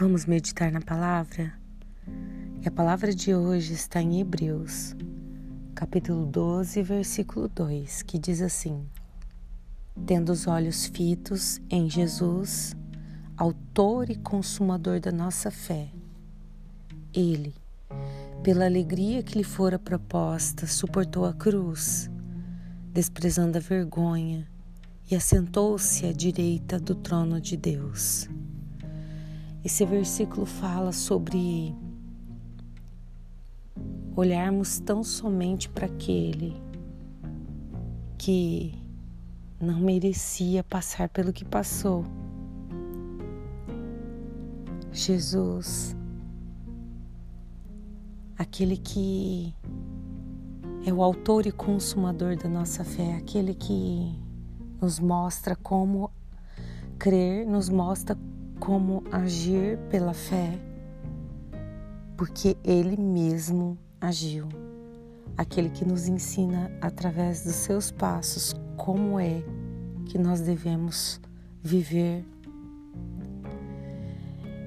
Vamos meditar na palavra? E a palavra de hoje está em Hebreus, capítulo 12, versículo 2, que diz assim: Tendo os olhos fitos em Jesus, Autor e Consumador da nossa fé, Ele, pela alegria que lhe fora proposta, suportou a cruz, desprezando a vergonha, e assentou-se à direita do trono de Deus. Esse versículo fala sobre olharmos tão somente para aquele que não merecia passar pelo que passou. Jesus, aquele que é o autor e consumador da nossa fé, aquele que nos mostra como crer, nos mostra como agir pela fé, porque Ele mesmo agiu. Aquele que nos ensina através dos seus passos como é que nós devemos viver.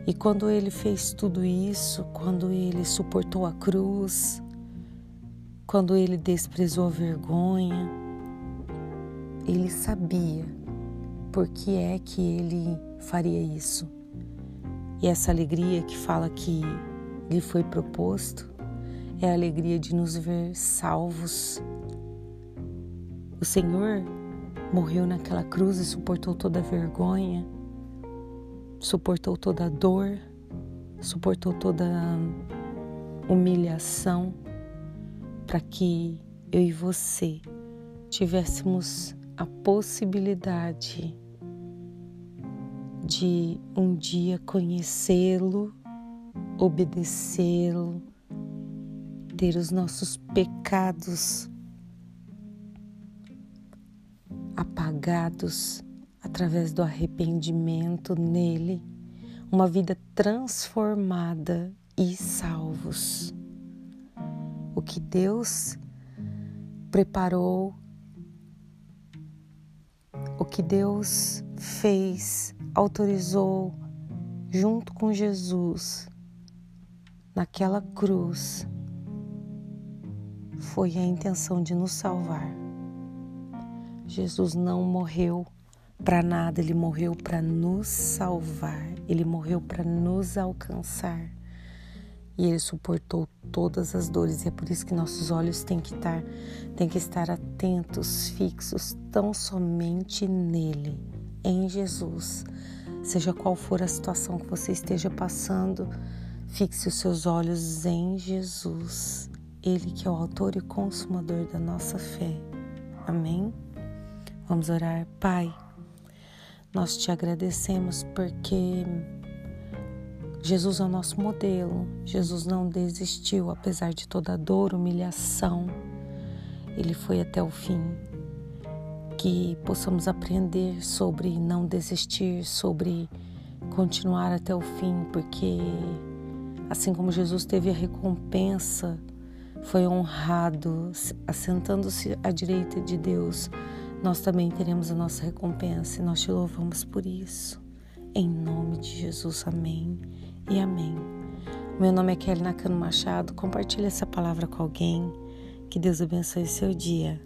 E quando ele fez tudo isso, quando ele suportou a cruz, quando ele desprezou a vergonha, ele sabia por que é que ele faria isso. E essa alegria que fala que lhe foi proposto é a alegria de nos ver salvos. O Senhor morreu naquela cruz e suportou toda a vergonha, suportou toda a dor, suportou toda a humilhação para que eu e você tivéssemos a possibilidade de um dia conhecê-lo, obedecê-lo, ter os nossos pecados apagados através do arrependimento nele, uma vida transformada e salvos. O que Deus preparou, o que Deus fez autorizou, junto com Jesus, naquela cruz, foi a intenção de nos salvar. Jesus não morreu para nada, ele morreu para nos salvar, ele morreu para nos alcançar. E ele suportou todas as dores, e é por isso que nossos olhos têm que estar, têm que estar atentos, fixos tão somente nele em Jesus. Seja qual for a situação que você esteja passando, fixe os seus olhos em Jesus, Ele que é o autor e consumador da nossa fé. Amém? Vamos orar. Pai, nós te agradecemos porque Jesus é o nosso modelo. Jesus não desistiu, apesar de toda a dor, humilhação. Ele foi até o fim que possamos aprender sobre não desistir, sobre continuar até o fim, porque assim como Jesus teve a recompensa, foi honrado, assentando-se à direita de Deus, nós também teremos a nossa recompensa e nós te louvamos por isso. Em nome de Jesus, amém e amém. Meu nome é Kelly Nakano Machado. Compartilhe essa palavra com alguém. Que Deus abençoe seu dia.